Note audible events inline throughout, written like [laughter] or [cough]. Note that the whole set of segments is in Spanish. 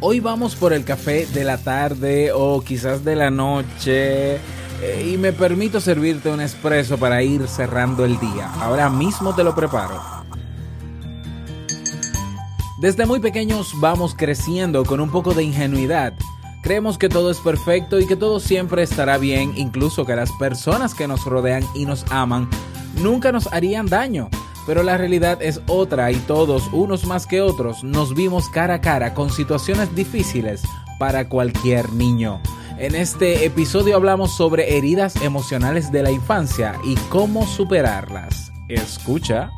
Hoy vamos por el café de la tarde o quizás de la noche eh, y me permito servirte un espresso para ir cerrando el día. Ahora mismo te lo preparo. Desde muy pequeños vamos creciendo con un poco de ingenuidad. Creemos que todo es perfecto y que todo siempre estará bien, incluso que las personas que nos rodean y nos aman nunca nos harían daño. Pero la realidad es otra y todos, unos más que otros, nos vimos cara a cara con situaciones difíciles para cualquier niño. En este episodio hablamos sobre heridas emocionales de la infancia y cómo superarlas. Escucha.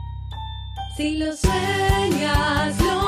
Si lo sueñas, lo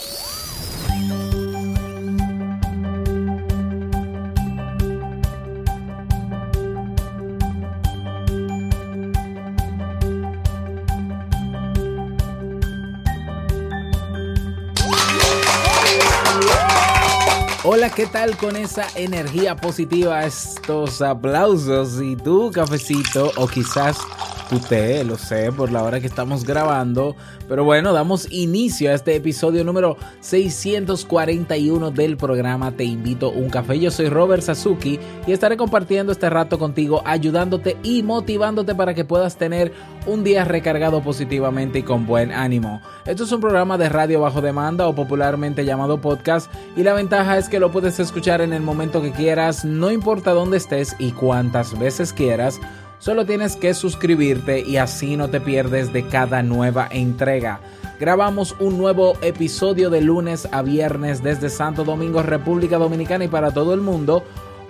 Hola, ¿qué tal con esa energía positiva? Estos aplausos y tu cafecito o quizás té, lo sé, por la hora que estamos grabando. Pero bueno, damos inicio a este episodio número 641 del programa Te invito a un café. Yo soy Robert Sasuki y estaré compartiendo este rato contigo, ayudándote y motivándote para que puedas tener un día recargado positivamente y con buen ánimo. Esto es un programa de radio bajo demanda o popularmente llamado podcast y la ventaja es que lo puedes escuchar en el momento que quieras, no importa dónde estés y cuántas veces quieras. Solo tienes que suscribirte y así no te pierdes de cada nueva entrega. Grabamos un nuevo episodio de lunes a viernes desde Santo Domingo, República Dominicana y para todo el mundo.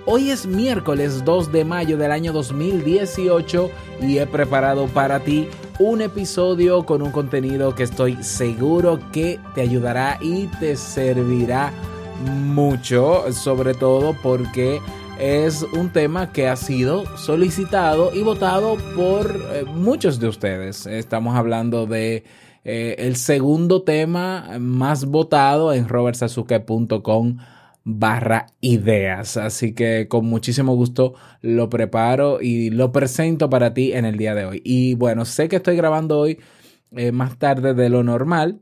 Hoy es miércoles 2 de mayo del año 2018 y he preparado para ti un episodio con un contenido que estoy seguro que te ayudará y te servirá mucho, sobre todo porque es un tema que ha sido solicitado y votado por eh, muchos de ustedes. Estamos hablando de eh, el segundo tema más votado en robertsazuke.com barra ideas. Así que con muchísimo gusto lo preparo y lo presento para ti en el día de hoy. Y bueno, sé que estoy grabando hoy eh, más tarde de lo normal.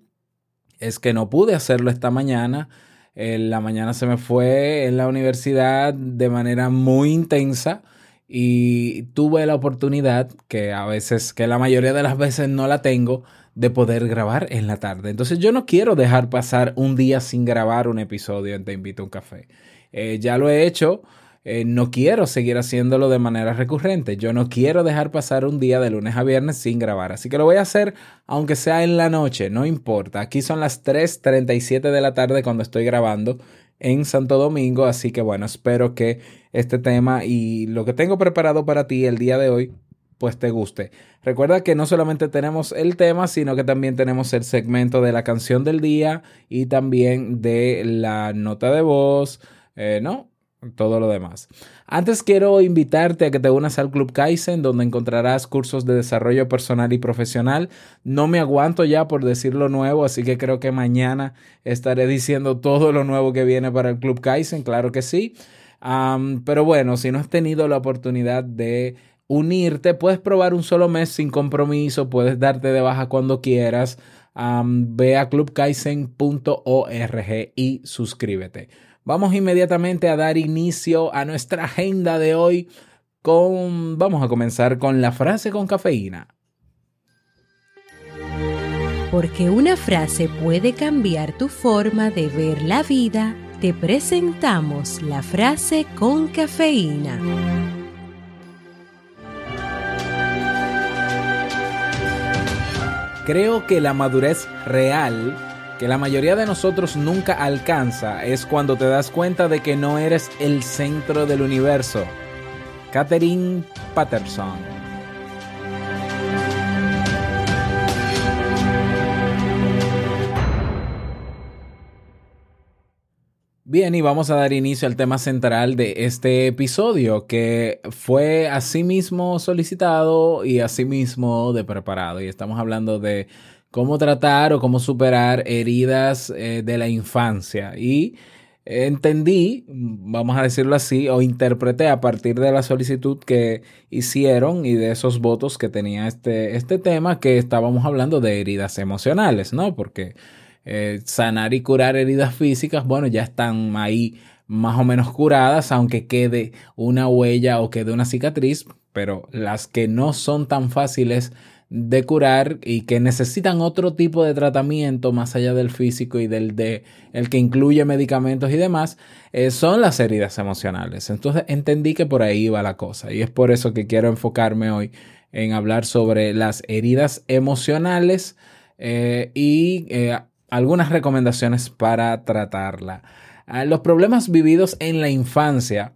Es que no pude hacerlo esta mañana. En la mañana se me fue en la universidad de manera muy intensa y tuve la oportunidad, que a veces, que la mayoría de las veces no la tengo, de poder grabar en la tarde. Entonces yo no quiero dejar pasar un día sin grabar un episodio en Te invito a un café. Eh, ya lo he hecho, eh, no quiero seguir haciéndolo de manera recurrente. Yo no quiero dejar pasar un día de lunes a viernes sin grabar. Así que lo voy a hacer aunque sea en la noche, no importa. Aquí son las 3.37 de la tarde cuando estoy grabando en Santo Domingo. Así que bueno, espero que este tema y lo que tengo preparado para ti el día de hoy pues te guste. Recuerda que no solamente tenemos el tema, sino que también tenemos el segmento de la canción del día y también de la nota de voz, eh, ¿no? Todo lo demás. Antes quiero invitarte a que te unas al Club Kaizen, donde encontrarás cursos de desarrollo personal y profesional. No me aguanto ya por decir lo nuevo, así que creo que mañana estaré diciendo todo lo nuevo que viene para el Club Kaizen, claro que sí. Pero bueno, si no has tenido la oportunidad de unirte, puedes probar un solo mes sin compromiso, puedes darte de baja cuando quieras. Ve a clubkaizen.org y suscríbete. Vamos inmediatamente a dar inicio a nuestra agenda de hoy con vamos a comenzar con la frase con cafeína. Porque una frase puede cambiar tu forma de ver la vida, te presentamos la frase con cafeína. Creo que la madurez real que la mayoría de nosotros nunca alcanza es cuando te das cuenta de que no eres el centro del universo. Catherine Patterson. Bien, y vamos a dar inicio al tema central de este episodio, que fue asimismo solicitado y asimismo de preparado. Y estamos hablando de cómo tratar o cómo superar heridas eh, de la infancia. Y entendí, vamos a decirlo así, o interpreté a partir de la solicitud que hicieron y de esos votos que tenía este, este tema, que estábamos hablando de heridas emocionales, ¿no? Porque eh, sanar y curar heridas físicas, bueno, ya están ahí más o menos curadas, aunque quede una huella o quede una cicatriz, pero las que no son tan fáciles de curar y que necesitan otro tipo de tratamiento más allá del físico y del de el que incluye medicamentos y demás, eh, son las heridas emocionales. Entonces entendí que por ahí va la cosa y es por eso que quiero enfocarme hoy en hablar sobre las heridas emocionales eh, y eh, algunas recomendaciones para tratarla. Ah, los problemas vividos en la infancia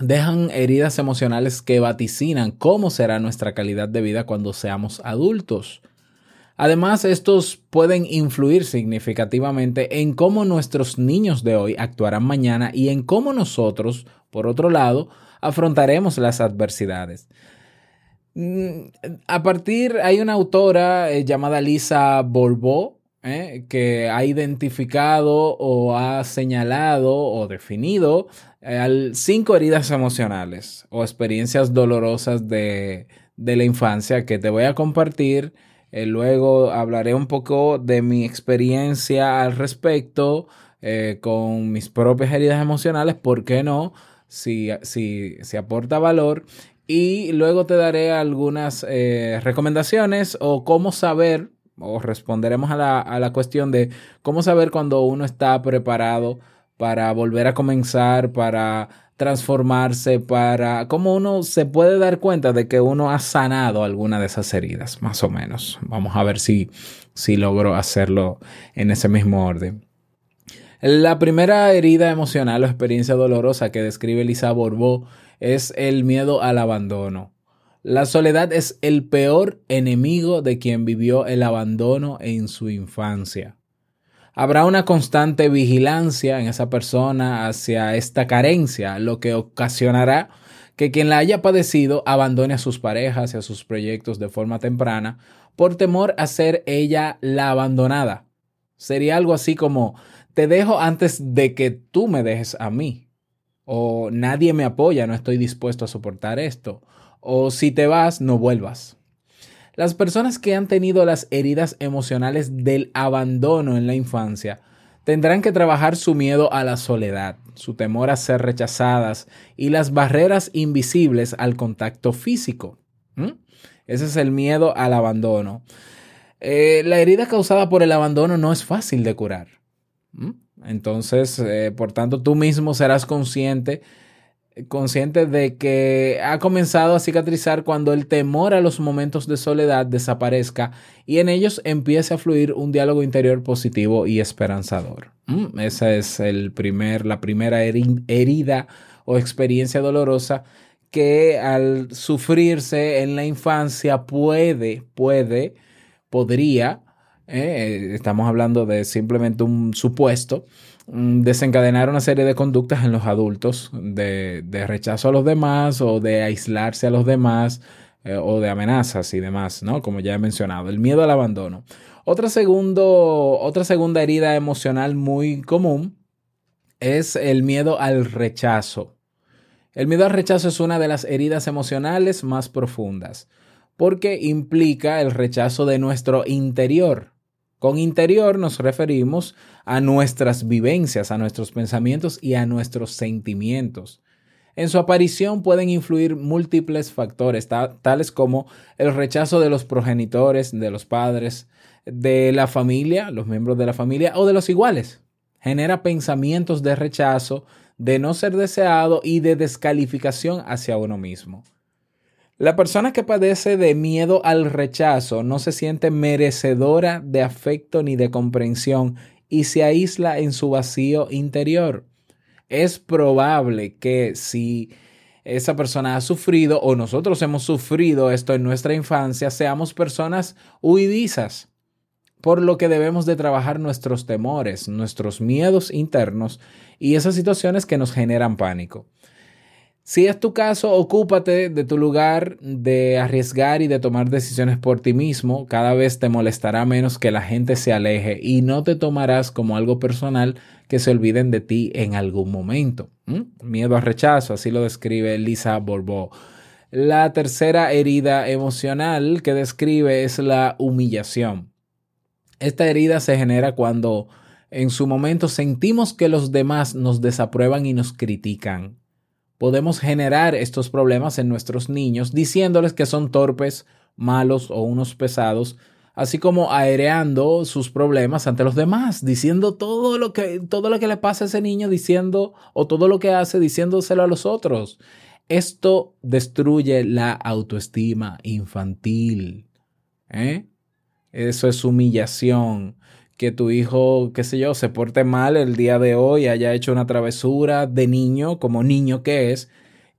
dejan heridas emocionales que vaticinan cómo será nuestra calidad de vida cuando seamos adultos. Además, estos pueden influir significativamente en cómo nuestros niños de hoy actuarán mañana y en cómo nosotros, por otro lado, afrontaremos las adversidades. Mm, A partir, hay una autora eh, llamada Lisa Bourbeau ¿eh? que ha identificado o ha señalado o definido eh, cinco heridas emocionales o experiencias dolorosas de, de la infancia que te voy a compartir. Eh, luego hablaré un poco de mi experiencia al respecto con mis propias heridas emocionales, ¿por qué no? Si, si, si aporta valor. Y luego te daré algunas recomendaciones o cómo saber o responderemos a la, a la cuestión de cómo saber cuando uno está preparado para volver a comenzar, para transformarse, para cómo uno se puede dar cuenta de que uno ha sanado alguna de esas heridas, más o menos. Vamos a ver si, si logro hacerlo en ese mismo orden. La primera herida emocional o experiencia dolorosa que describe Lisa Borbó es el miedo al abandono. La soledad es el peor enemigo de quien vivió el abandono en su infancia. Habrá una constante vigilancia en esa persona hacia esta carencia, lo que ocasionará que quien la haya padecido abandone a sus parejas y a sus proyectos de forma temprana por temor a ser ella la abandonada. Sería algo así como, te dejo antes de que tú me dejes a mí. O nadie me apoya, no estoy dispuesto a soportar esto. O si te vas, no vuelvas. Las personas que han tenido las heridas emocionales del abandono en la infancia tendrán que trabajar su miedo a la soledad, su temor a ser rechazadas y las barreras invisibles al contacto físico. Ese es el miedo al abandono. Eh, la herida causada por el abandono no es fácil de curar. Entonces, eh, por tanto, tú mismo serás consciente consciente de que ha comenzado a cicatrizar cuando el temor a los momentos de soledad desaparezca y en ellos empiece a fluir un diálogo interior positivo y esperanzador. Mm, Esa es el primer, la primera heri- herida o experiencia dolorosa que al sufrirse en la infancia puede, puede, podría, eh, estamos hablando de simplemente un supuesto, desencadenar una serie de conductas en los adultos de, de rechazo a los demás o de aislarse a los demás eh, o de amenazas y demás, ¿no? Como ya he mencionado, el miedo al abandono. Otra, segundo, otra segunda herida emocional muy común es el miedo al rechazo. El miedo al rechazo es una de las heridas emocionales más profundas porque implica el rechazo de nuestro interior. Con interior nos referimos a nuestras vivencias, a nuestros pensamientos y a nuestros sentimientos. En su aparición pueden influir múltiples factores, ta- tales como el rechazo de los progenitores, de los padres, de la familia, los miembros de la familia o de los iguales. Genera pensamientos de rechazo, de no ser deseado y de descalificación hacia uno mismo. La persona que padece de miedo al rechazo no se siente merecedora de afecto ni de comprensión y se aísla en su vacío interior. Es probable que si esa persona ha sufrido o nosotros hemos sufrido esto en nuestra infancia, seamos personas huidizas. Por lo que debemos de trabajar nuestros temores, nuestros miedos internos y esas situaciones que nos generan pánico. Si es tu caso, ocúpate de tu lugar de arriesgar y de tomar decisiones por ti mismo. Cada vez te molestará menos que la gente se aleje y no te tomarás como algo personal que se olviden de ti en algún momento. Miedo al rechazo, así lo describe Lisa Borbó. La tercera herida emocional que describe es la humillación. Esta herida se genera cuando en su momento sentimos que los demás nos desaprueban y nos critican podemos generar estos problemas en nuestros niños diciéndoles que son torpes, malos o unos pesados, así como aereando sus problemas ante los demás, diciendo todo lo que todo lo que le pasa a ese niño diciendo o todo lo que hace diciéndoselo a los otros. Esto destruye la autoestima infantil. ¿eh? Eso es humillación que tu hijo, qué sé yo, se porte mal el día de hoy, haya hecho una travesura de niño, como niño que es,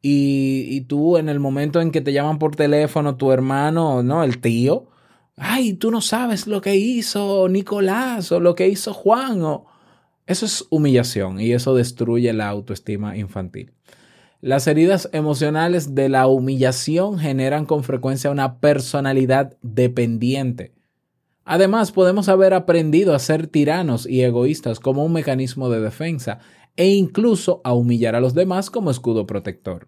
y, y tú en el momento en que te llaman por teléfono tu hermano, ¿no? El tío, ay, tú no sabes lo que hizo Nicolás o lo que hizo Juan, o... eso es humillación y eso destruye la autoestima infantil. Las heridas emocionales de la humillación generan con frecuencia una personalidad dependiente Además, podemos haber aprendido a ser tiranos y egoístas como un mecanismo de defensa e incluso a humillar a los demás como escudo protector.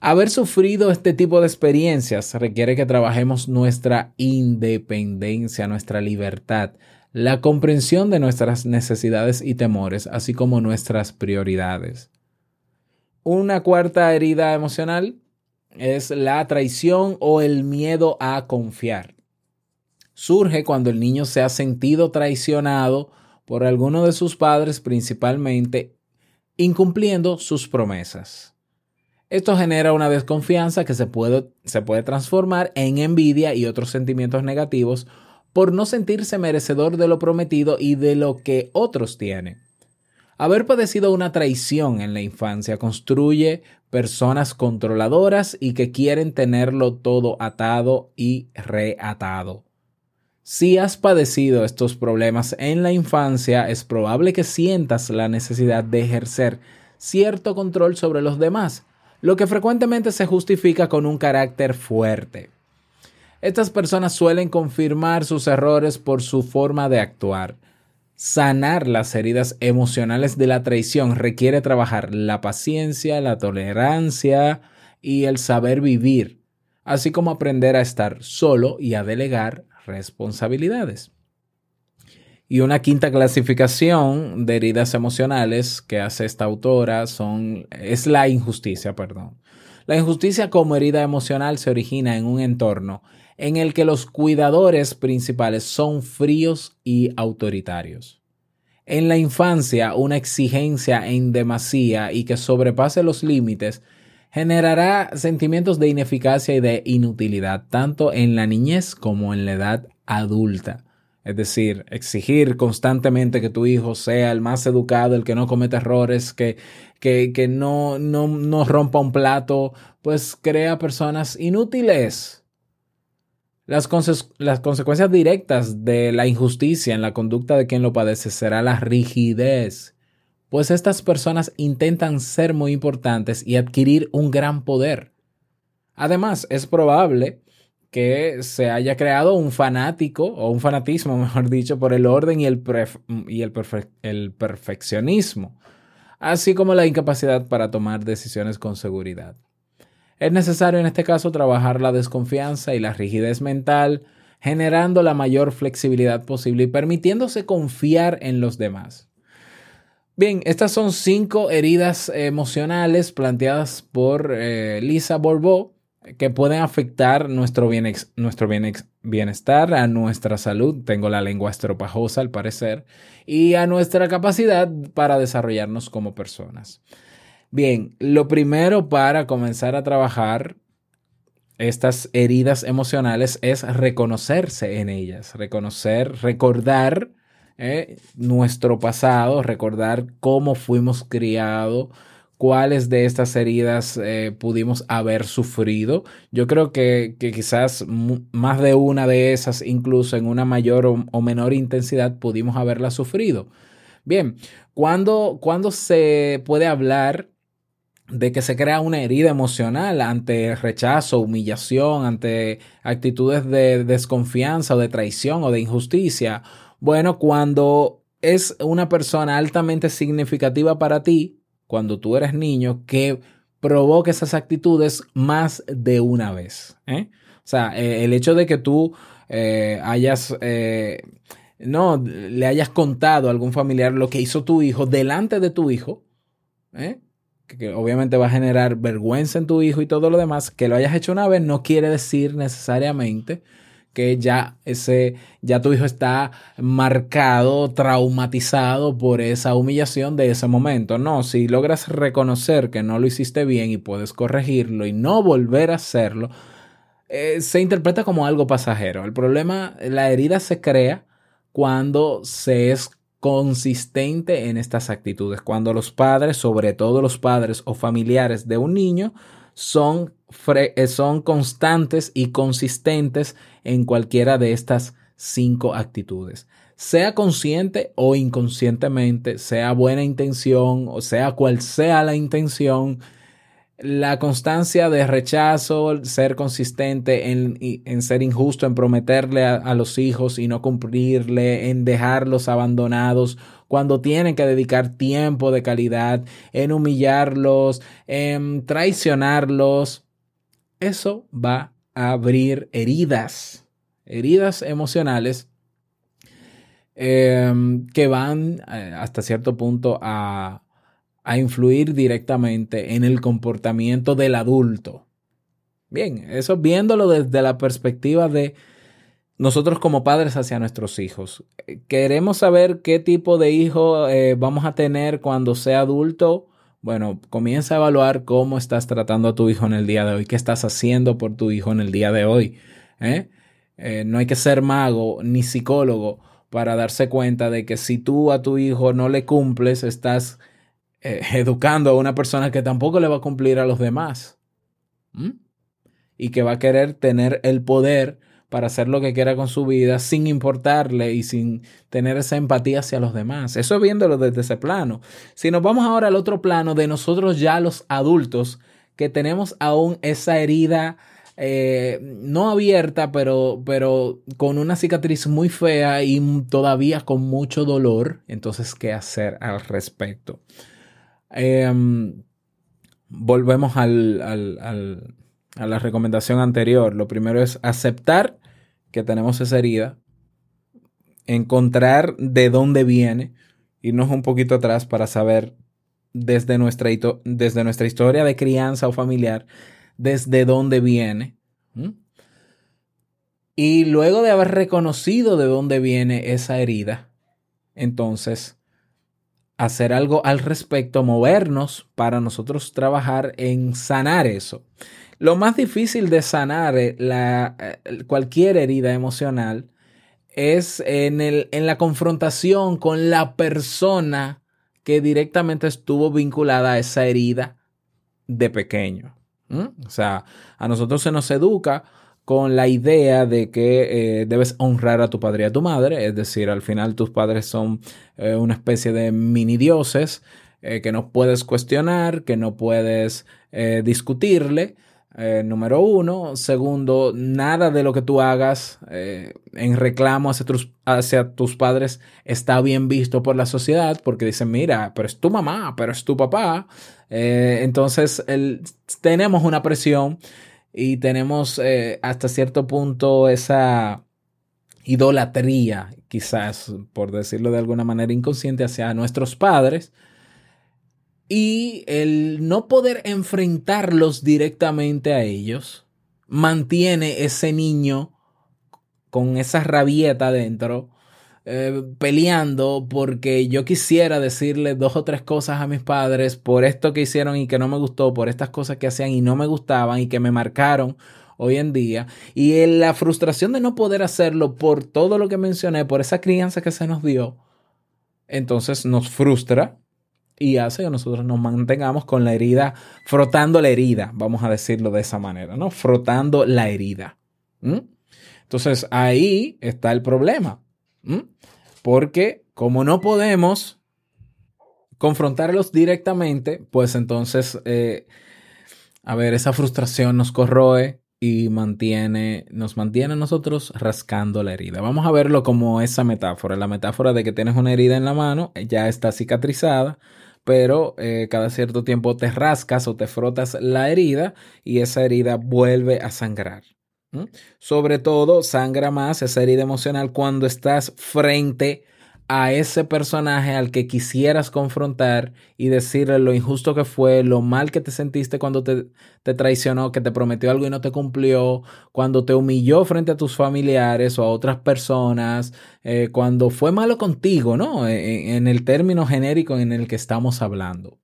Haber sufrido este tipo de experiencias requiere que trabajemos nuestra independencia, nuestra libertad, la comprensión de nuestras necesidades y temores, así como nuestras prioridades. Una cuarta herida emocional es la traición o el miedo a confiar surge cuando el niño se ha sentido traicionado por alguno de sus padres principalmente, incumpliendo sus promesas. Esto genera una desconfianza que se puede, transformar en envidia y otros sentimientos negativos por no sentirse merecedor de lo prometido y de lo que otros tienen. Haber padecido una traición en la infancia construye personas controladoras y que quieren tenerlo todo atado y reatado. Si has padecido estos problemas en la infancia, es probable que sientas la necesidad de ejercer cierto control sobre los demás, lo que frecuentemente se justifica con un carácter fuerte. Estas personas suelen confirmar sus errores por su forma de actuar. Sanar las heridas emocionales de la traición requiere trabajar la paciencia, la tolerancia y el saber vivir, así como aprender a estar solo y a delegar responsabilidades. Y una quinta clasificación de heridas emocionales que hace esta autora son, es la injusticia, perdón. La injusticia como herida emocional se origina en un entorno en el que los cuidadores principales son fríos y autoritarios. En la infancia, una exigencia en demasía y que sobrepase los límites generará sentimientos de ineficacia y de inutilidad, tanto en la niñez como en la edad adulta. Es decir, exigir constantemente que tu hijo sea el más educado, el que no cometa errores, que, que, que no, no, no rompa un plato, pues crea personas inútiles. Las, las, consecuencias directas de la injusticia en la conducta de quien lo padece será la rigidez pues estas personas intentan ser muy importantes y adquirir un gran poder. Además, es probable que se haya creado un fanático o un fanatismo, [laughs] mejor dicho, por el orden y el, y el, el perfeccionismo, así como la incapacidad para tomar decisiones con seguridad. Es necesario en este caso trabajar la desconfianza y la rigidez mental, generando la mayor flexibilidad posible y permitiéndose confiar en los demás. Bien, estas son cinco heridas emocionales planteadas por eh, Lisa Borbó que pueden afectar nuestro, nuestro bienestar, a nuestra salud, tengo la lengua estropajosa al parecer, y a nuestra capacidad para desarrollarnos como personas. Bien, lo primero para comenzar a trabajar estas heridas emocionales es reconocerse en ellas, reconocer, recordar eh, nuestro pasado, recordar cómo fuimos criados, cuáles de estas heridas eh, pudimos haber sufrido. Yo creo que, que quizás más de una de esas, incluso en una mayor o, o menor intensidad, pudimos haberla sufrido. Bien, ¿cuándo, cuándo se puede hablar de que se crea una herida emocional ante rechazo, humillación, ante actitudes de desconfianza o de traición o de injusticia? Bueno, cuando es una persona altamente significativa para ti, cuando tú eres niño, que provoca esas actitudes más de una vez. ¿eh? O sea, eh, el hecho de que tú eh, hayas, eh, no, le hayas contado a algún familiar lo que hizo tu hijo delante de tu hijo, que obviamente va a generar vergüenza en tu hijo y todo lo demás, que lo hayas hecho una vez no quiere decir necesariamente que ya ese, ya tu hijo está marcado, traumatizado por esa humillación de ese momento. No, si logras reconocer que no lo hiciste bien y puedes corregirlo y no volver a hacerlo, eh, se interpreta como algo pasajero. El problema, la herida se crea cuando se es consistente en estas actitudes, cuando los padres, sobre todo los padres o familiares de un niño, son, eh, son constantes y consistentes en cualquiera de estas cinco actitudes. Sea consciente o inconscientemente, sea buena intención o sea cual sea la intención, la constancia de rechazo, ser consistente en, en ser injusto, en prometerle a, a, los hijos y no cumplirle, en dejarlos abandonados cuando tienen que dedicar tiempo de calidad, en humillarlos, en traicionarlos, eso va abrir heridas, heridas emocionales eh, que van eh, hasta cierto punto a a influir directamente en el comportamiento del adulto. Bien, eso viéndolo desde la perspectiva de nosotros como padres hacia nuestros hijos. Queremos saber qué tipo de hijo eh, vamos a tener cuando sea adulto. Bueno, comienza a evaluar cómo estás tratando a tu hijo en el día de hoy, qué estás haciendo por tu hijo en el día de hoy. ¿Eh? Eh, no hay que ser mago ni psicólogo para darse cuenta de que si tú a tu hijo no le cumples, estás eh, [laughs] educando a una persona que tampoco le va a cumplir a los demás. Y que va a querer tener el poder para hacer lo que quiera con su vida sin importarle y sin tener esa empatía hacia los demás. Eso es viéndolo desde ese plano. Si nos vamos ahora al otro plano de nosotros ya los adultos, que tenemos aún esa herida eh, no abierta, pero, pero con una cicatriz muy fea y todavía con mucho dolor, entonces, ¿qué hacer al respecto? Eh, volvemos al, al, a la recomendación anterior. Lo primero es aceptar que tenemos esa herida, encontrar de dónde viene, irnos un poquito atrás para saber desde nuestra, desde nuestra historia de crianza o familiar, desde dónde viene. Y luego de haber reconocido de dónde viene esa herida, entonces hacer algo al respecto, movernos para nosotros trabajar en sanar eso. Lo más difícil de sanar la, cualquier herida emocional es en, el, en la confrontación con la persona que directamente estuvo vinculada a esa herida de pequeño. O sea, a nosotros se nos educa con la idea de que eh, debes honrar a tu padre y a tu madre, es decir, al final tus padres son eh, una especie de mini dioses eh, que no puedes cuestionar, que no puedes eh, discutirle. Eh, número uno. Segundo, nada de lo que tú hagas eh, en reclamo hacia tus, hacia tus, padres está bien visto por la sociedad porque dicen, mira, pero es tu mamá, pero es tu papá. Eh, entonces, tenemos una presión y tenemos hasta cierto punto esa idolatría, quizás, por decirlo de alguna manera inconsciente, hacia nuestros padres y el no poder enfrentarlos directamente a ellos mantiene ese niño con esa rabieta dentro eh, peleando porque yo quisiera decirle dos o tres cosas a mis padres por esto que hicieron y que no me gustó, por estas cosas que hacían y no me gustaban y que me marcaron hoy en día. Y en la frustración de no poder hacerlo por todo lo que mencioné, por esa crianza que se nos dio, entonces nos frustra y hace que nosotros nos mantengamos con la herida, frotando la herida, vamos a decirlo de esa manera, ¿no? Frotando la herida. Entonces ahí está el problema, porque como no podemos confrontarlos directamente, pues entonces, eh, a ver, esa frustración nos corroe y mantiene, nos mantiene a nosotros rascando la herida. Vamos a verlo como esa metáfora, la metáfora de que tienes una herida en la mano, ya está cicatrizada, pero eh, cada cierto tiempo te rascas o te frotas la herida y esa herida vuelve a sangrar. Sobre todo, sangra más esa herida emocional cuando estás frente a ese personaje al que quisieras confrontar y decirle lo injusto que fue, lo mal que te sentiste cuando te, te traicionó, que te prometió algo y no te cumplió, cuando te humilló frente a tus familiares o a otras personas, eh, cuando fue malo contigo, ¿no? En, en el término genérico en el que estamos hablando.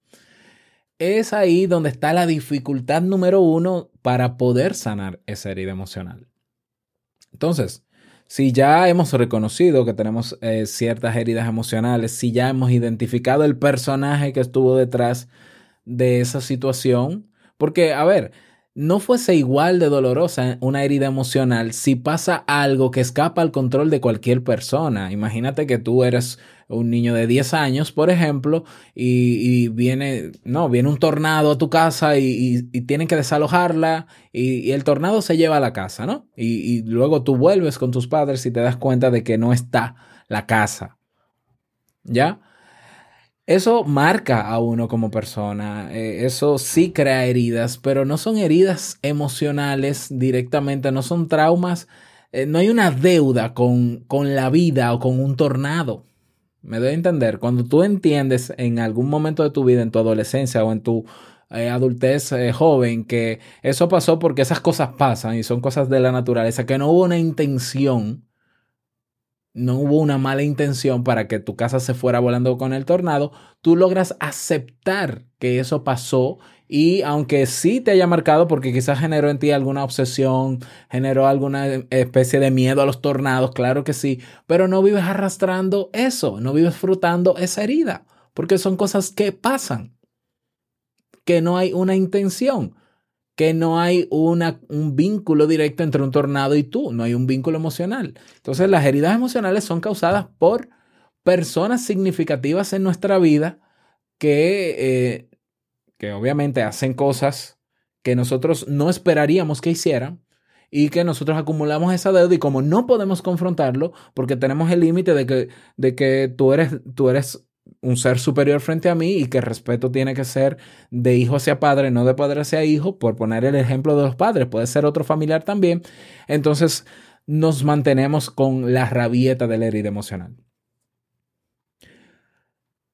Es ahí donde está la dificultad número uno para poder sanar esa herida emocional. Entonces, si ya hemos reconocido que tenemos eh, ciertas heridas emocionales, si ya hemos identificado el personaje que estuvo detrás de esa situación, porque, a ver, no fuese igual de dolorosa una herida emocional si pasa algo que escapa al control de cualquier persona. Imagínate que tú eres un niño de 10 años, por ejemplo, y, viene, no, viene un tornado a tu casa y, y, y tienen que desalojarla y, el tornado se lleva a la casa, ¿no? Y, luego tú vuelves con tus padres y te das cuenta de que no está la casa. ¿Ya? Eso marca a uno como persona, eh, eso sí crea heridas, pero no son heridas emocionales directamente, no son traumas, eh, no hay una deuda con, con la vida o con un tornado. Me doy a entender, cuando tú entiendes en algún momento de tu vida, en tu adolescencia o en tu eh, adultez joven, que eso pasó porque esas cosas pasan y son cosas de la naturaleza, que no hubo una intención no hubo una mala intención para que tu casa se fuera volando con el tornado, tú logras aceptar que eso pasó y aunque sí te haya marcado porque quizás generó en ti alguna obsesión, generó alguna especie de miedo a los tornados, claro que sí, pero no vives arrastrando eso, no vives frutando esa herida, porque son cosas que pasan, que no hay una intención que no hay una, un vínculo directo entre un tornado y tú, no hay un vínculo emocional. Entonces las heridas emocionales son causadas por personas significativas en nuestra vida que, eh, que obviamente hacen cosas que nosotros no esperaríamos que hicieran y que nosotros acumulamos esa deuda y como no podemos confrontarlo porque tenemos el límite de que, de que tú, eres, tú eres un ser superior frente a mí y que el respeto tiene que ser de hijo hacia padre, no de padre hacia hijo, por poner el ejemplo de los padres, puede ser otro familiar también. Entonces nos mantenemos con la rabieta de la herida emocional.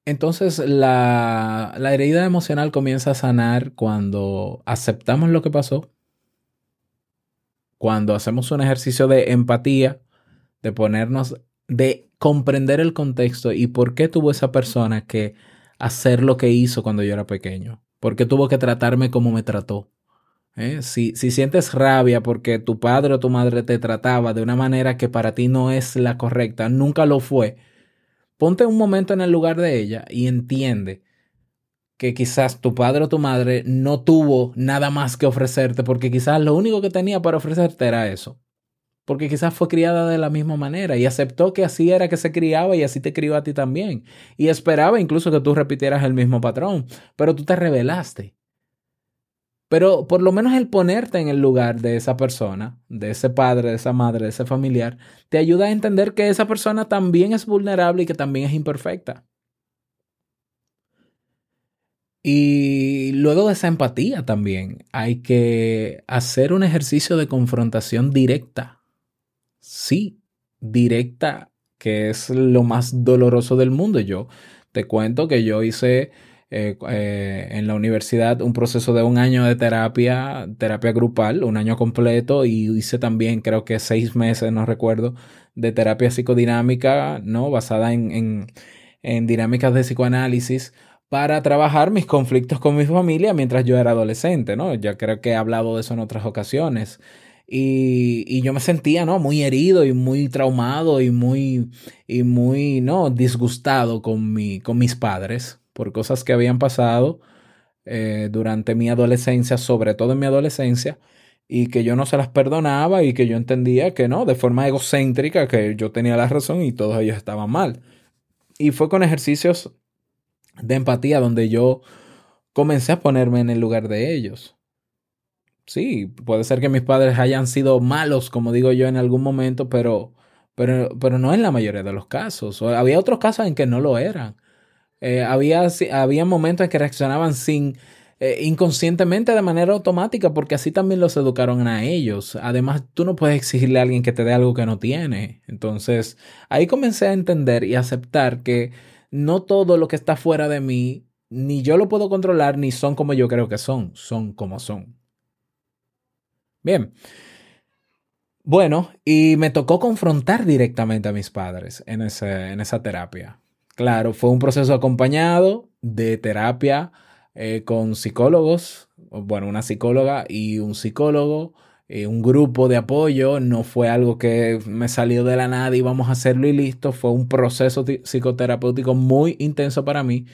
Entonces la, la herida emocional comienza a sanar cuando aceptamos lo que pasó, cuando hacemos un ejercicio de empatía, de ponernos, de comprender el contexto y por qué tuvo esa persona que hacer lo que hizo cuando yo era pequeño. ¿Por qué tuvo que tratarme como me trató? ¿Eh? Si, si sientes rabia porque tu padre o tu madre te trataba de una manera que para ti no es la correcta, nunca lo fue, ponte un momento en el lugar de ella y entiende que quizás tu padre o tu madre no tuvo nada más que ofrecerte porque quizás lo único que tenía para ofrecerte era eso porque quizás fue criada de la misma manera y aceptó que así era que se criaba y así te crió a ti también. Y esperaba incluso que tú repitieras el mismo patrón, pero tú te rebelaste. Pero por lo menos el ponerte en el lugar de esa persona, de ese padre, de esa madre, de ese familiar, te ayuda a entender que esa persona también es vulnerable y que también es imperfecta. Y luego de esa empatía también hay que hacer un ejercicio de confrontación directa sí, directa, que es lo más doloroso del mundo. Yo te cuento que yo hice eh, eh, en la universidad un proceso de un año de terapia, terapia grupal, un año completo, y hice también creo que seis meses, no recuerdo, de terapia psicodinámica, ¿no? Basada en, en, en dinámicas de psicoanálisis para trabajar mis conflictos con mi familia mientras yo era adolescente, ¿no? Ya creo que he hablado de eso en otras ocasiones. Y, y, yo me sentía, ¿no? Muy herido y muy traumado y muy, y muy, ¿no? Disgustado con, mi, con mis padres por cosas que habían pasado eh, durante mi adolescencia, sobre todo en mi adolescencia, y que yo no se las perdonaba y que yo entendía que no, de forma egocéntrica, que yo tenía la razón y todos ellos estaban mal. Y fue con ejercicios de empatía donde yo comencé a ponerme en el lugar de ellos. Sí, puede ser que mis padres hayan sido malos, como digo yo, en algún momento, pero, pero, pero no en la mayoría de los casos. Había otros casos en que no lo eran. Eh, había, había momentos en que reaccionaban sin eh, inconscientemente de manera automática, porque así también los educaron a ellos. Además, tú no puedes exigirle a alguien que te dé algo que no tiene. Entonces, ahí comencé a entender y aceptar que no todo lo que está fuera de mí, ni yo lo puedo controlar, ni son como yo creo que son, son como son. Bien. Bueno, y me tocó confrontar directamente a mis padres en, ese, en esa terapia. Claro, fue un proceso acompañado de terapia eh, con psicólogos, bueno, una psicóloga y un psicólogo, eh, un grupo de apoyo, no fue algo que me salió de la nada y vamos a hacerlo y listo, fue un proceso psicoterapéutico muy intenso para mí.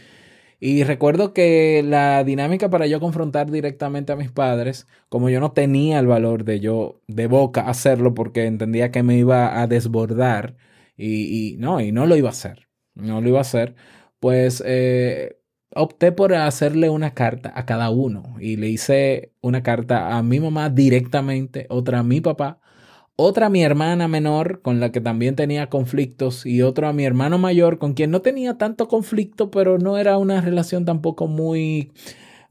Y recuerdo que la dinámica para yo confrontar directamente a mis padres, como yo no tenía el valor de yo de boca hacerlo porque entendía que me iba a desbordar y, no, y no lo iba a hacer, no lo iba a hacer, pues eh, opté por hacerle una carta a cada uno y le hice una carta a mi mamá directamente, otra a mi papá, otra a mi hermana menor con la que también tenía conflictos y otro a mi hermano mayor con quien no tenía tanto conflicto, pero no era una relación tampoco muy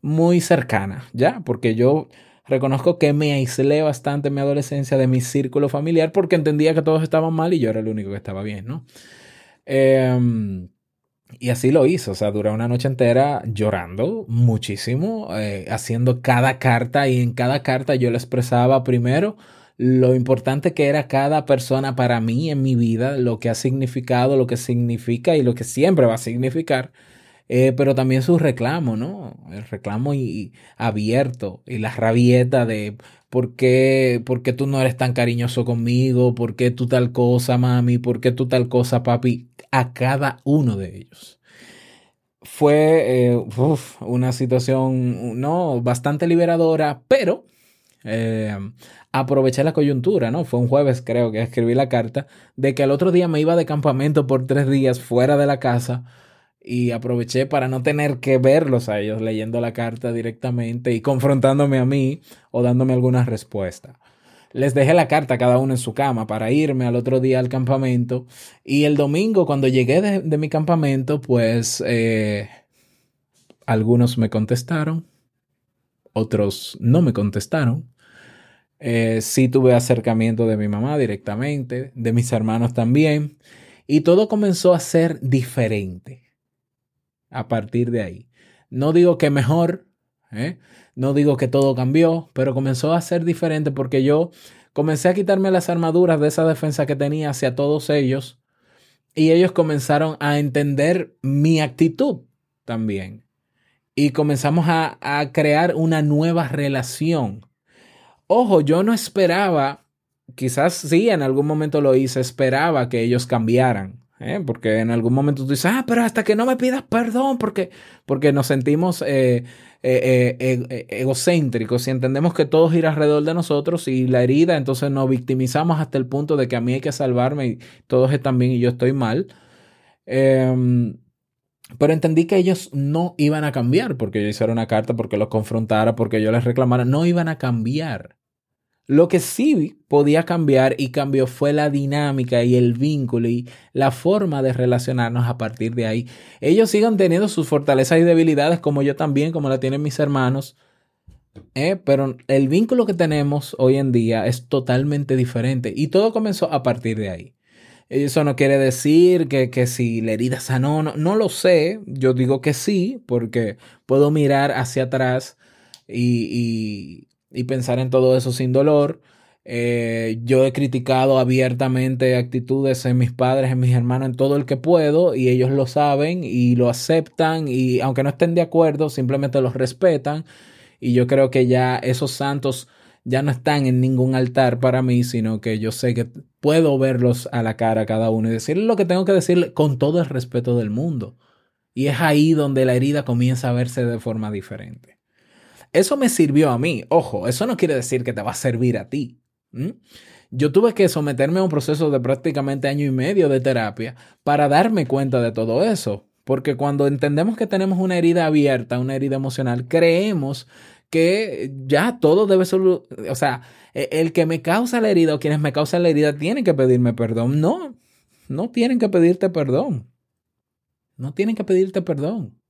muy cercana, ¿ya? Porque yo reconozco que me aislé bastante en mi adolescencia de mi círculo familiar porque entendía que todos estaban mal y yo era el único que estaba bien, ¿no? Eh, y así lo hizo, o sea, duró una noche entera llorando muchísimo, eh, haciendo cada carta y en cada carta yo le expresaba primero lo importante que era cada persona para mí en mi vida, lo que ha significado, lo que significa y lo que siempre va a significar, eh, pero también su reclamo, ¿no? El reclamo y, abierto y la rabieta de ¿por qué, ¿por qué tú no eres tan cariñoso conmigo? ¿Por qué tú tal cosa, mami? ¿Por qué tú tal cosa, papi? A cada uno de ellos. Fue eh, una situación, no, bastante liberadora, pero eh, aproveché la coyuntura, ¿no? Fue un jueves, creo que escribí la carta, de que al otro día me iba de campamento por tres días fuera de la casa y aproveché para no tener que verlos a ellos leyendo la carta directamente y confrontándome a mí o dándome alguna respuesta. Les dejé la carta cada uno en su cama para irme al otro día al campamento y el domingo cuando llegué de, mi campamento pues eh, algunos me contestaron, otros no me contestaron. Eh, sí tuve acercamiento de mi mamá directamente, de mis hermanos también, y todo comenzó a ser diferente a partir de ahí. No digo que mejor, ¿eh? no digo que todo cambió, pero comenzó a ser diferente porque yo comencé a quitarme las armaduras de esa defensa que tenía hacia todos ellos y ellos comenzaron a entender mi actitud también. Y comenzamos a, a crear una nueva relación. Ojo, yo no esperaba, quizás sí, en algún momento lo hice, esperaba que ellos cambiaran. ¿eh? Porque en algún momento tú dices, ah, pero hasta que no me pidas perdón, porque, porque nos sentimos eh, eh, eh, egocéntricos y entendemos que todo gira alrededor de nosotros y la herida, entonces nos victimizamos hasta el punto de que a mí hay que salvarme y todos están bien y yo estoy mal. Em, pero entendí que ellos no iban a cambiar porque yo hiciera una carta, porque los confrontara, porque yo les reclamara, no iban a cambiar. Lo que sí podía cambiar y cambió fue la dinámica y el vínculo y la forma de relacionarnos a partir de ahí. Ellos siguen teniendo sus fortalezas y debilidades como yo también, como la tienen mis hermanos. ¿eh? Pero el vínculo que tenemos hoy en día es totalmente diferente y todo comenzó a partir de ahí. Eso no quiere decir que, que si la herida sanó, no, no lo sé. Yo digo que sí, porque puedo mirar hacia atrás y, y, pensar en todo eso sin dolor. Eh, yo he criticado abiertamente actitudes en mis padres, en mis hermanos, en todo el que puedo, y ellos lo saben y lo aceptan, y aunque no estén de acuerdo, simplemente los respetan. Y yo creo que ya esos santos ya no están en ningún altar para mí, sino que yo sé que puedo verlos a la cara cada uno y decirle lo que tengo que decirle con todo el respeto del mundo. Y es ahí donde la herida comienza a verse de forma diferente. Eso me sirvió a mí. Ojo, eso no quiere decir que te va a servir a ti. Yo tuve que someterme a un proceso de prácticamente año y medio de terapia para darme cuenta de todo eso. Porque cuando entendemos que tenemos una herida abierta, una herida emocional, creemos que ya todo debe ser, o sea, e- el que me causa la herida o quienes me causan la herida tienen que pedirme perdón. No, no tienen que pedirte perdón. No tienen que pedirte perdón.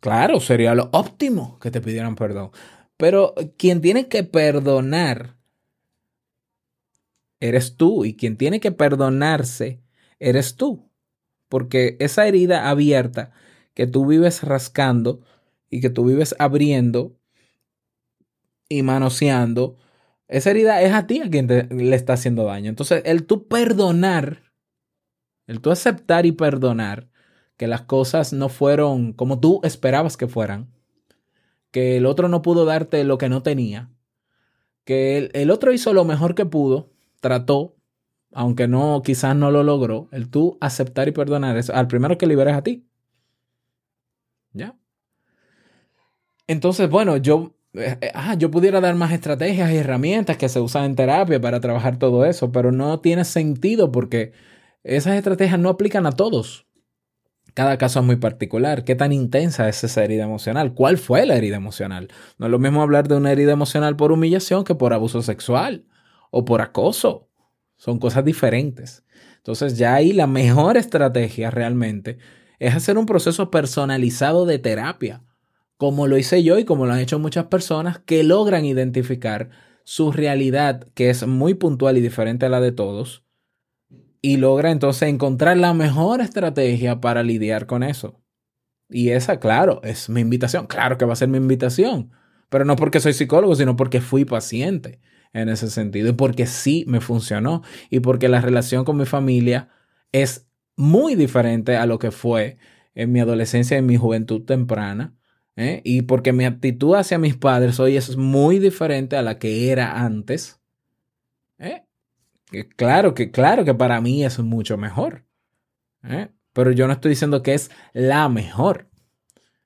Claro, sería lo óptimo que te pidieran perdón. Pero quien tiene que perdonar eres tú y quien tiene que perdonarse eres tú. Porque esa herida abierta que tú vives rascando y que tú vives abriendo y manoseando, esa herida es a ti a quien te- le está haciendo daño. Entonces, el tú perdonar, el tú aceptar y perdonar que las cosas no fueron como tú esperabas que fueran, que el otro no pudo darte lo que no tenía, que el, el otro hizo lo mejor que pudo, trató, aunque no, quizás no lo logró, el tú aceptar y perdonar es al primero que liberes a ti. ¿Ya? Entonces, bueno, yo, ah, yo pudiera dar más estrategias y herramientas que se usan en terapia para trabajar todo eso, pero no tiene sentido porque esas estrategias no aplican a todos. Cada caso es muy particular. ¿Qué tan intensa es esa herida emocional? ¿Cuál fue la herida emocional? No es lo mismo hablar de una herida emocional por humillación que por abuso sexual o por acoso. Son cosas diferentes. Entonces ya ahí la mejor estrategia realmente es hacer un proceso personalizado de terapia, como lo hice yo y como lo han hecho muchas personas que logran identificar su realidad, que es muy puntual y diferente a la de todos, y logra entonces encontrar la mejor estrategia para lidiar con eso. Y esa, claro, es mi invitación. Claro que va a ser mi invitación, pero no porque soy psicólogo, sino porque fui paciente en ese sentido y porque sí me funcionó y porque la relación con mi familia es muy diferente a lo que fue en mi adolescencia y en mi juventud temprana. ¿Eh? Y porque mi actitud hacia mis padres hoy es muy diferente a la que era antes. ¿eh? Que claro que, claro que para mí es mucho mejor. ¿eh? Pero yo no estoy diciendo que es la mejor.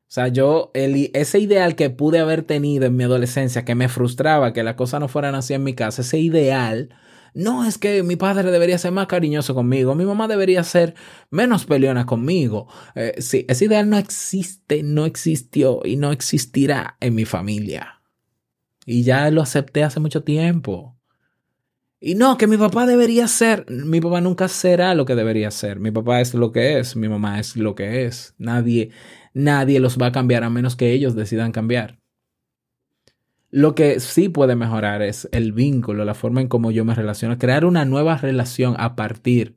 O sea, yo, el, ese ideal que pude haber tenido en mi adolescencia, que me frustraba que las cosas no fueran así en mi casa, ese ideal, no es que mi padre debería ser más cariñoso conmigo, mi mamá debería ser menos peleona conmigo. Eh, sí, ese ideal no existe, no existió y no existirá en mi familia. Y ya lo acepté hace mucho tiempo. Y no, que mi papá debería ser, mi papá nunca será lo que debería ser. Mi papá es lo que es, mi mamá es lo que es. Nadie, nadie los va a cambiar a menos que ellos decidan cambiar. Lo que sí puede mejorar es el vínculo, la forma en cómo yo me relaciono, crear una nueva relación a partir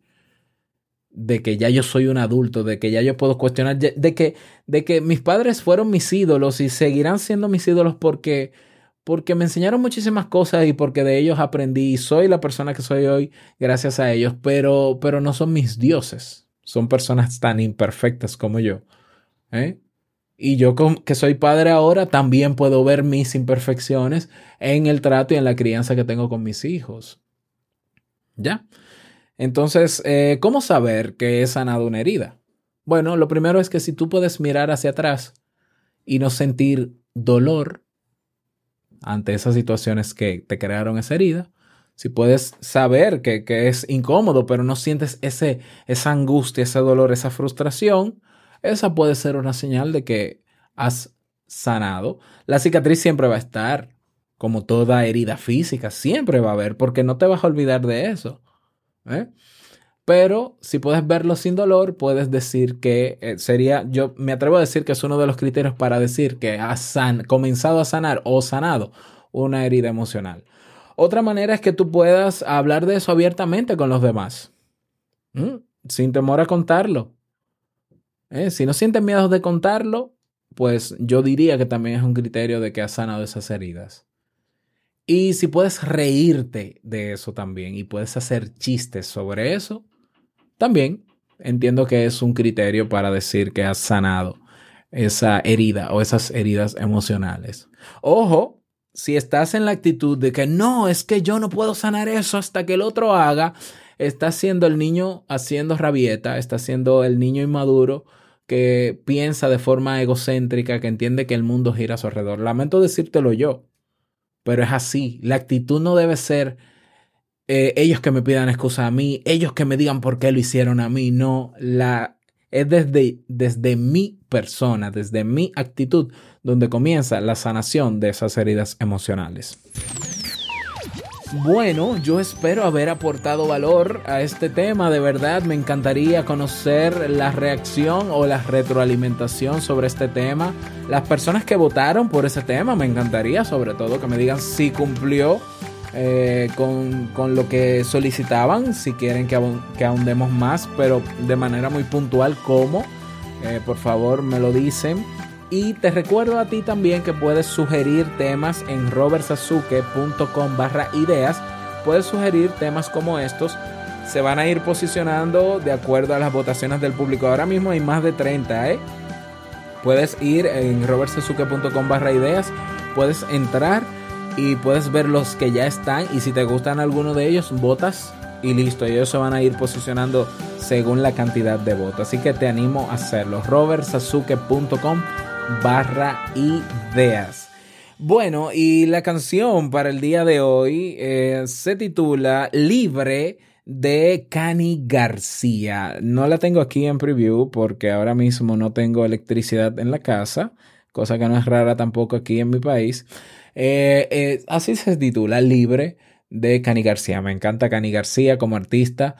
de que ya yo soy un adulto, de que ya yo puedo cuestionar, de que, de que mis padres fueron mis ídolos y seguirán siendo mis ídolos porque, porque me enseñaron muchísimas cosas y porque de ellos aprendí y soy la persona que soy hoy gracias a ellos, pero, pero no son mis dioses, son personas tan imperfectas como yo. ¿eh? Y yo que soy padre ahora también puedo ver mis imperfecciones en el trato y en la crianza que tengo con mis hijos. ¿Ya? Entonces, eh, ¿cómo saber que he sanado una herida? Bueno, lo primero es que si tú puedes mirar hacia atrás y no sentir dolor ante esas situaciones que te crearon esa herida, si puedes saber que, que es incómodo, pero no sientes ese, esa angustia, ese dolor, esa frustración, esa puede ser una señal de que has sanado. La cicatriz siempre va a estar, como toda herida física, siempre va a haber, porque no te vas a olvidar de eso. ¿eh? Pero si puedes verlo sin dolor, puedes decir que eh, sería, yo me atrevo a decir que es uno de los criterios para decir que has san, comenzado a sanar o sanado una herida emocional. Otra manera es que tú puedas hablar de eso abiertamente con los demás, sin temor a contarlo. ¿Eh? Si no sientes miedo de contarlo, pues yo diría que también es un criterio de que has sanado esas heridas. Y si puedes reírte de eso también y puedes hacer chistes sobre eso, también entiendo que es un criterio para decir que has sanado esa herida o esas heridas emocionales. Ojo, si estás en la actitud de que no, es que yo no puedo sanar eso hasta que el otro haga, está siendo el niño haciendo rabieta, está siendo el niño inmaduro que piensa de forma egocéntrica, que entiende que el mundo gira a su alrededor. Lamento decírtelo yo, pero es así. La actitud no debe ser eh, ellos que me pidan excusa a mí, ellos que me digan por qué lo hicieron a mí. No, la, es desde, desde mi persona, desde mi actitud, donde comienza la sanación de esas heridas emocionales. Bueno, yo espero haber aportado valor a este tema. De verdad, me encantaría conocer la reacción o la retroalimentación sobre este tema. Las personas que votaron por ese tema, me encantaría sobre todo que me digan si cumplió eh, con, con lo que solicitaban, si quieren que, que ahondemos más, pero de manera muy puntual cómo. Eh, por favor, me lo dicen. Y te recuerdo a ti también que puedes sugerir temas en robertsazuke.com barra ideas. Puedes sugerir temas como estos. Se van a ir posicionando de acuerdo a las votaciones del público. Ahora mismo hay más de 30, ¿eh? Puedes ir en robertsazuke.com barra ideas. Puedes entrar y puedes ver los que ya están. Y si te gustan alguno de ellos, votas y listo. Ellos se van a ir posicionando según la cantidad de votos. Así que te animo a hacerlo. robertsazuke.com barra ideas. Bueno, y la canción para el día de hoy eh, se titula Libre de Cani García. No la tengo aquí en preview porque ahora mismo no tengo electricidad en la casa, cosa que no es rara tampoco aquí en mi país. Eh, eh, así se titula Libre de Cani García. Me encanta Cani García como artista,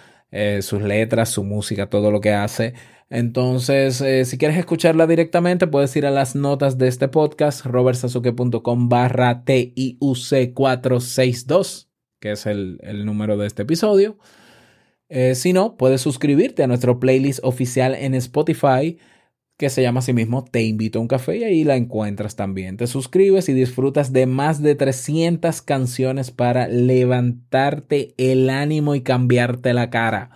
sus letras, su música, todo lo que hace. Entonces, eh, si quieres escucharla directamente, puedes ir a las notas de este podcast, robertsazuke.com barra TIUC462, que es el, el número de este episodio. Eh, si no, puedes suscribirte a nuestro playlist oficial en Spotify, que se llama así mismo Te invito a un café y ahí la encuentras también. Te suscribes y disfrutas de más de 300 canciones para levantarte el ánimo y cambiarte la cara.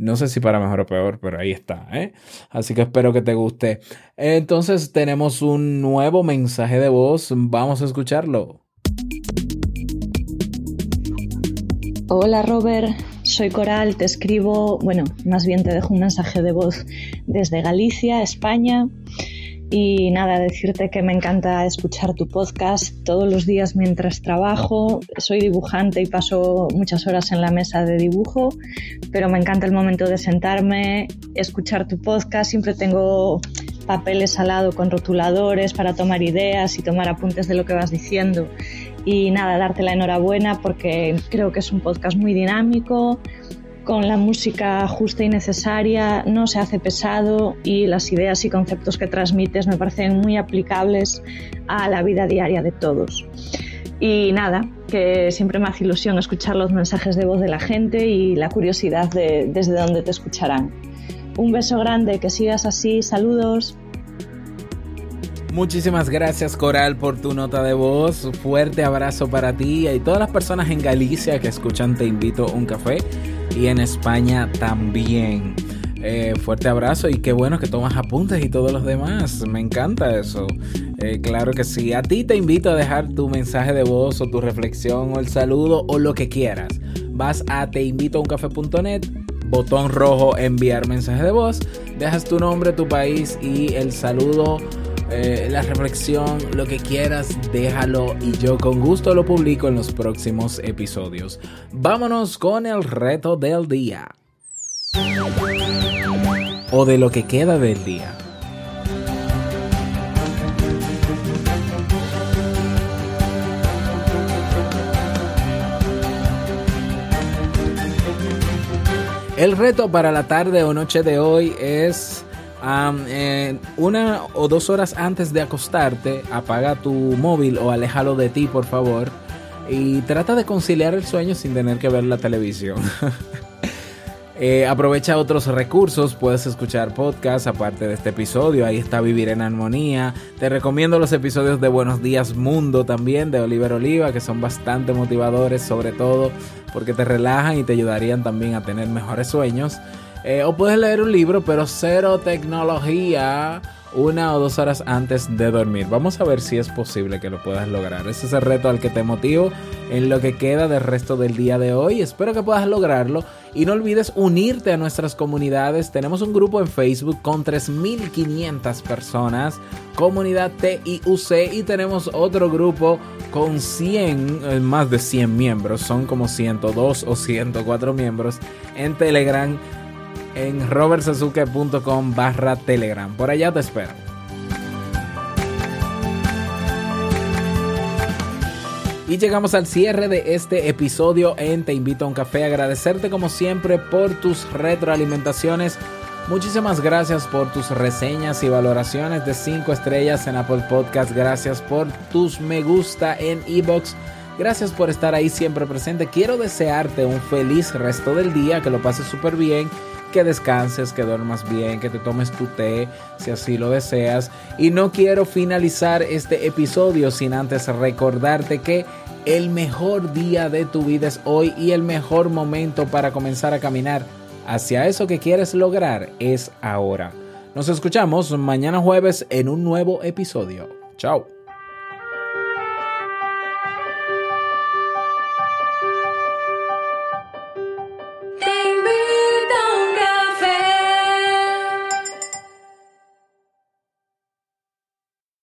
No sé si para mejor o peor, pero ahí está, ¿eh? Así que espero que te guste. Entonces tenemos un nuevo mensaje de voz. Vamos a escucharlo. Hola Robert, soy Coral, te escribo, bueno, más bien te dejo un mensaje de voz desde Galicia, España. Y nada, decirte que me encanta escuchar tu podcast todos los días mientras trabajo. Soy dibujante y paso muchas horas en la mesa de dibujo, pero me encanta el momento de sentarme, escuchar tu podcast. Siempre tengo papeles al lado con rotuladores para tomar ideas y tomar apuntes de lo que vas diciendo. Y nada, darte la enhorabuena porque creo que es un podcast muy dinámico, con la música justa y necesaria, no se hace pesado y las ideas y conceptos que transmites me parecen muy aplicables a la vida diaria de todos. Y nada, que siempre me hace ilusión escuchar los mensajes de voz de la gente y la curiosidad de desde dónde te escucharán. Un beso grande, que sigas así, saludos. Muchísimas gracias Coral por tu nota de voz. Fuerte abrazo para ti y todas las personas en Galicia que escuchan Te invito a un café y en España también. Eh, fuerte abrazo y qué bueno que tomas apuntes y todos los demás. Me encanta eso. Eh, claro que sí. A ti te invito a dejar tu mensaje de voz o tu reflexión o el saludo o lo que quieras. Vas a teinvitouncafe.net, botón rojo enviar mensaje de voz, dejas tu nombre, tu país y el saludo eh, la reflexión, lo que quieras, déjalo y yo con gusto lo publico en los próximos episodios. Vámonos con el reto del día. O de lo que queda del día. El reto para la tarde o noche de hoy es eh, una o dos horas antes de acostarte, apaga tu móvil o aléjalo de ti, por favor, y trata de conciliar el sueño sin tener que ver la televisión. [laughs] Eh, aprovecha otros recursos, puedes escuchar podcasts aparte de este episodio, ahí está Vivir en Armonía. Te recomiendo los episodios de Buenos Días Mundo también de Oliver Oliva, que son bastante motivadores, sobre todo porque te relajan y te ayudarían también a tener mejores sueños. Eh, o puedes leer un libro, pero cero tecnología una o dos horas antes de dormir. Vamos a ver si es posible que lo puedas lograr. Ese es el reto al que te motivo en lo que queda del resto del día de hoy. Espero que puedas lograrlo y no olvides unirte a nuestras comunidades. Tenemos un grupo en Facebook con 3.500 personas, comunidad TIUC, y tenemos otro grupo con 100, eh, más de 100 miembros, son como 102 o 104 miembros en Telegram en robertsazuke.com barra telegram. Por allá te espero. Y llegamos al cierre de este episodio en Te invito a un café. Agradecerte como siempre por tus retroalimentaciones. Muchísimas gracias por tus reseñas y valoraciones de 5 estrellas en Apple Podcast. Gracias por tus me gusta en Ebox. Gracias por estar ahí siempre presente. Quiero desearte un feliz resto del día, que lo pases súper bien que descanses, que duermas bien, que te tomes tu té si así lo deseas. Y no quiero finalizar este episodio sin antes recordarte que el mejor día de tu vida es hoy y el mejor momento para comenzar a caminar hacia eso que quieres lograr es ahora. Nos escuchamos mañana jueves en un nuevo episodio. Chao.